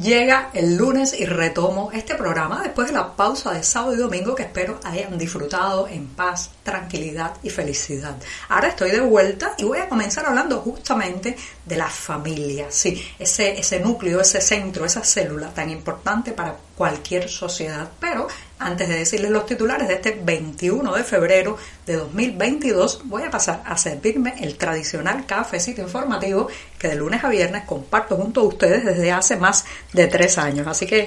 Llega el lunes y retomo este programa después de la pausa de sábado y domingo que espero hayan disfrutado en paz, tranquilidad y felicidad. Ahora estoy de vuelta y voy a comenzar hablando justamente de la familia, sí, ese, ese núcleo, ese centro, esa célula tan importante para cualquier sociedad. Pero antes de decirles los titulares de este 21 de febrero de 2022, voy a pasar a servirme el tradicional cafecito informativo que de lunes a viernes comparto junto a ustedes desde hace más de tres años. Así que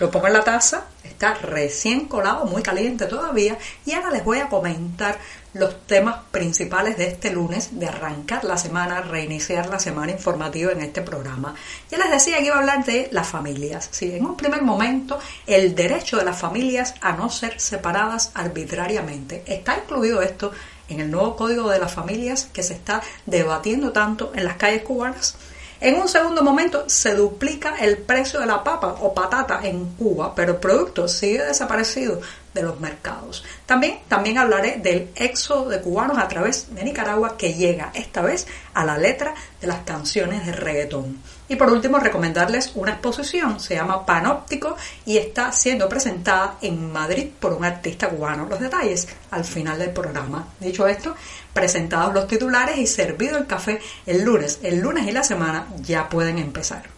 lo pongo en la taza, está recién colado, muy caliente todavía, y ahora les voy a comentar los temas principales de este lunes, de arrancar la semana, reiniciar la semana informativa en este programa. Ya les decía que iba a hablar de las familias. Sí, en un primer momento, el derecho de las familias a no ser separadas arbitrariamente. Está incluido esto en el nuevo Código de las Familias que se está debatiendo tanto en las calles cubanas. En un segundo momento se duplica el precio de la papa o patata en Cuba, pero el producto sigue desaparecido de los mercados. También, también hablaré del éxodo de cubanos a través de Nicaragua que llega esta vez a la letra de las canciones de reggaetón. Y por último, recomendarles una exposición, se llama Panóptico y está siendo presentada en Madrid por un artista cubano. Los detalles al final del programa. Dicho esto, presentados los titulares y servido el café el lunes. El lunes y la semana ya pueden empezar.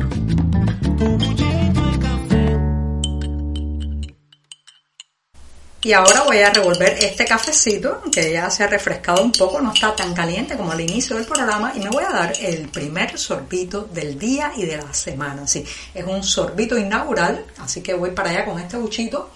Y ahora voy a revolver este cafecito que ya se ha refrescado un poco, no está tan caliente como al inicio del programa y me voy a dar el primer sorbito del día y de la semana. Sí, es un sorbito inaugural, así que voy para allá con este buchito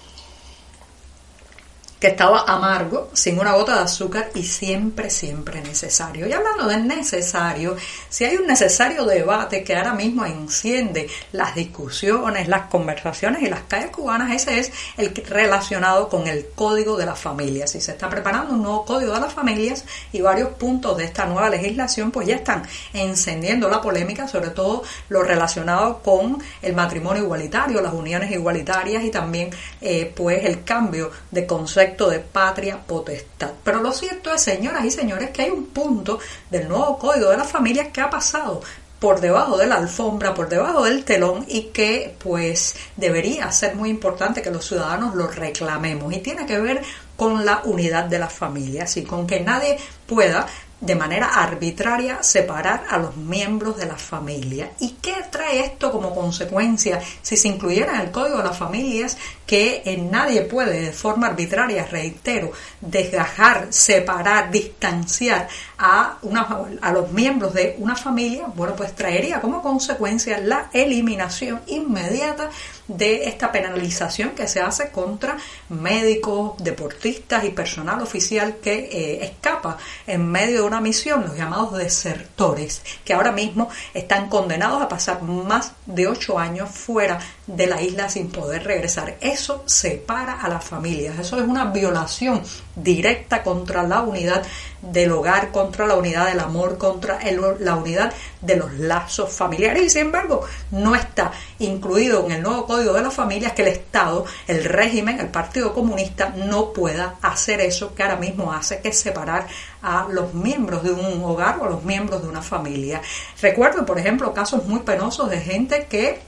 estaba amargo, sin una gota de azúcar y siempre, siempre necesario. Y hablando de necesario, si hay un necesario debate que ahora mismo enciende las discusiones, las conversaciones y las calles cubanas, ese es el relacionado con el código de las familias. Si se está preparando un nuevo código de las familias y varios puntos de esta nueva legislación, pues ya están encendiendo la polémica, sobre todo lo relacionado con el matrimonio igualitario, las uniones igualitarias y también eh, pues el cambio de concepto de patria potestad. Pero lo cierto es, señoras y señores, que hay un punto del nuevo Código de las Familias que ha pasado por debajo de la alfombra, por debajo del telón y que pues debería ser muy importante que los ciudadanos lo reclamemos y tiene que ver con la unidad de las familias y con que nadie pueda de manera arbitraria separar a los miembros de la familia. ¿Y qué trae esto como consecuencia si se incluyera en el Código de las Familias que nadie puede de forma arbitraria, reitero, desgajar, separar, distanciar a, una, a los miembros de una familia? Bueno, pues traería como consecuencia la eliminación inmediata de esta penalización que se hace contra médicos, deportistas y personal oficial que eh, escapa en medio de una misión, los llamados desertores, que ahora mismo están condenados a pasar más de ocho años fuera de la isla sin poder regresar. Eso separa a las familias, eso es una violación directa contra la unidad del hogar, contra la unidad del amor, contra la unidad de los lazos familiares. Y sin embargo, no está incluido en el nuevo Código de las Familias que el Estado, el régimen, el Partido Comunista no pueda hacer eso que ahora mismo hace, que separar a los miembros de un hogar o a los miembros de una familia. Recuerdo, por ejemplo, casos muy penosos de gente que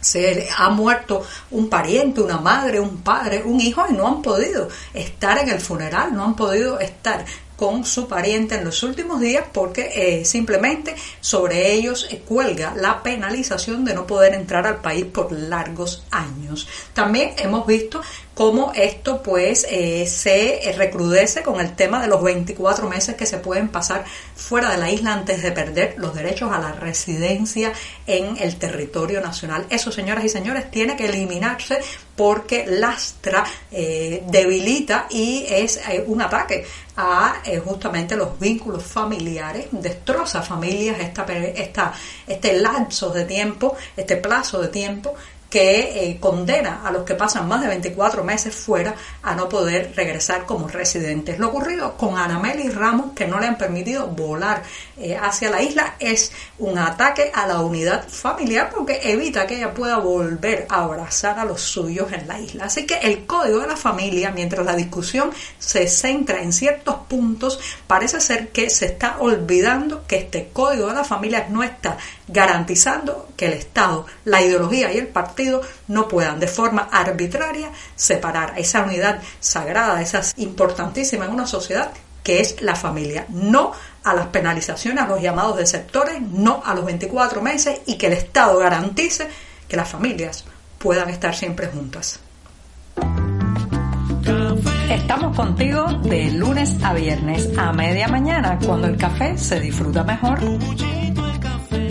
se ha muerto un pariente, una madre, un padre, un hijo y no han podido estar en el funeral, no han podido estar con su pariente en los últimos días porque eh, simplemente sobre ellos eh, cuelga la penalización de no poder entrar al país por largos años. También hemos visto cómo esto pues eh, se recrudece con el tema de los 24 meses que se pueden pasar fuera de la isla antes de perder los derechos a la residencia en el territorio nacional. Eso, señoras y señores, tiene que eliminarse porque lastra, debilita y es un ataque a eh, justamente los vínculos familiares, destroza familias esta, esta, este lapso de tiempo, este plazo de tiempo que eh, condena a los que pasan más de 24 meses fuera a no poder regresar como residentes. Lo ocurrido con Anameli Ramos, que no le han permitido volar eh, hacia la isla, es un ataque a la unidad familiar porque evita que ella pueda volver a abrazar a los suyos en la isla. Así que el código de la familia, mientras la discusión se centra en ciertos puntos, parece ser que se está olvidando que este código de la familia no está garantizando que el Estado, la ideología y el partido no puedan de forma arbitraria separar esa unidad sagrada, esa importantísima en una sociedad que es la familia. No a las penalizaciones, a los llamados de sectores, no a los 24 meses y que el Estado garantice que las familias puedan estar siempre juntas. Estamos contigo de lunes a viernes a media mañana cuando el café se disfruta mejor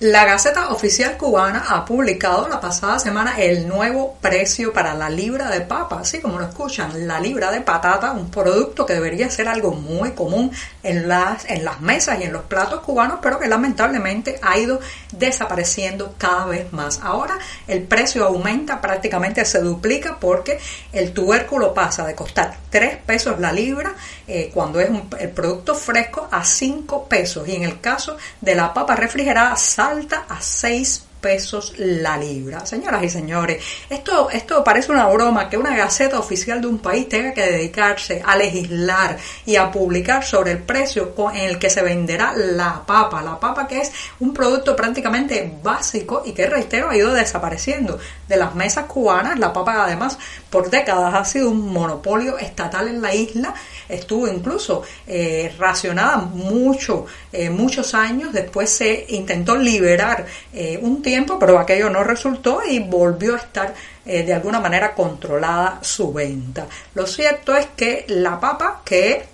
La Gaceta Oficial Cubana ha publicado la pasada semana el nuevo precio para la libra de papa, así como lo escuchan, la libra de patata, un producto que debería ser algo muy común en las, en las mesas y en los platos cubanos, pero que lamentablemente ha ido desapareciendo cada vez más. Ahora el precio aumenta, prácticamente se duplica porque el tubérculo pasa de costar 3 pesos la libra eh, cuando es el producto fresco a 5 pesos y en el caso de la papa refrigerada salta a 6 pesos la libra. Señoras y señores, esto, esto parece una broma que una gaceta oficial de un país tenga que dedicarse a legislar y a publicar sobre el precio en el que se venderá la papa. La papa que es un producto prácticamente básico y que, reitero, ha ido desapareciendo de las mesas cubanas. La papa además por décadas ha sido un monopolio estatal en la isla. Estuvo incluso eh, racionada mucho, eh, muchos años. Después se intentó liberar eh, un pero aquello no resultó y volvió a estar eh, de alguna manera controlada su venta. Lo cierto es que la papa, que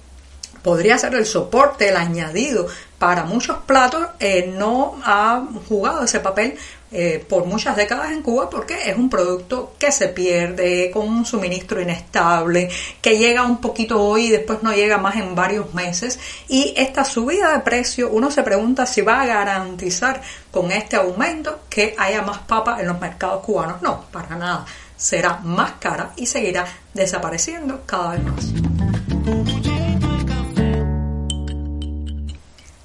podría ser el soporte, el añadido para muchos platos, eh, no ha jugado ese papel eh, por muchas décadas en Cuba porque es un producto que se pierde con un suministro inestable, que llega un poquito hoy y después no llega más en varios meses. Y esta subida de precio, uno se pregunta si va a garantizar con este aumento que haya más papa en los mercados cubanos. No, para nada. Será más cara y seguirá desapareciendo cada vez más.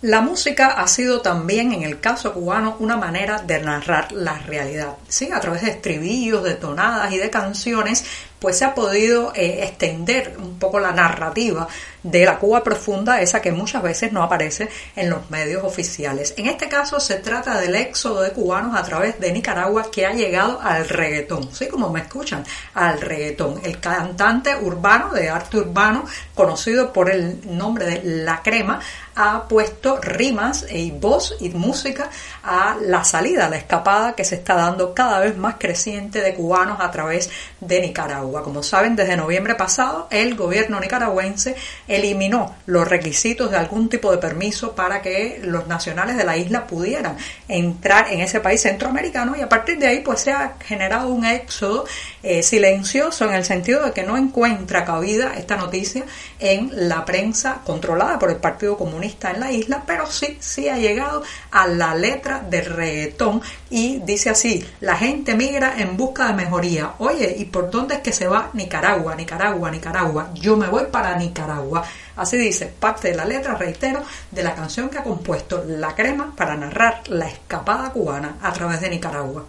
La música ha sido también, en el caso cubano, una manera de narrar la realidad. ¿sí? A través de estribillos, de tonadas y de canciones, pues se ha podido eh, extender un poco la narrativa de la Cuba profunda, esa que muchas veces no aparece en los medios oficiales. En este caso se trata del éxodo de cubanos a través de Nicaragua que ha llegado al reggaetón, ¿sí? Como me escuchan, al reggaetón. El cantante urbano de arte urbano, conocido por el nombre de La Crema, ha puesto rimas y voz y música a la salida, a la escapada que se está dando cada vez más creciente de cubanos a través de Nicaragua. Como saben, desde noviembre pasado el gobierno nicaragüense eliminó los requisitos de algún tipo de permiso para que los nacionales de la isla pudieran entrar en ese país centroamericano y a partir de ahí pues se ha generado un éxodo eh, silencioso en el sentido de que no encuentra cabida esta noticia en la prensa controlada por el Partido Comunista en la isla, pero sí, sí ha llegado a la letra del reggaetón y dice así, la gente migra en busca de mejoría. Oye, ¿y por dónde es que se va? Nicaragua, Nicaragua, Nicaragua. Yo me voy para Nicaragua. Así dice parte de la letra, reitero, de la canción que ha compuesto La Crema para narrar la escapada cubana a través de Nicaragua.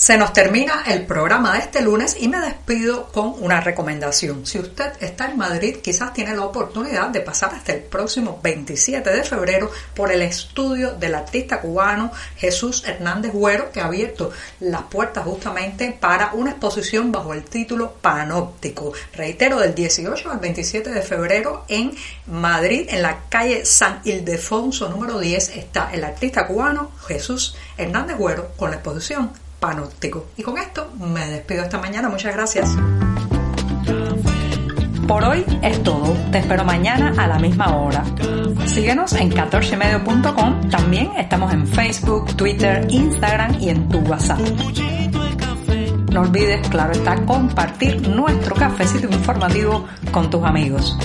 Se nos termina el programa de este lunes y me despido con una recomendación. Si usted está en Madrid, quizás tiene la oportunidad de pasar hasta el próximo 27 de febrero por el estudio del artista cubano Jesús Hernández Güero, que ha abierto las puertas justamente para una exposición bajo el título Panóptico. Reitero, del 18 al 27 de febrero en Madrid, en la calle San Ildefonso número 10, está el artista cubano Jesús Hernández Güero con la exposición panóptico. Y con esto me despido esta mañana. Muchas gracias. Por hoy es todo. Te espero mañana a la misma hora. Síguenos en 14medio.com. También estamos en Facebook, Twitter, Instagram y en tu WhatsApp. No olvides, claro está, compartir nuestro cafecito informativo con tus amigos.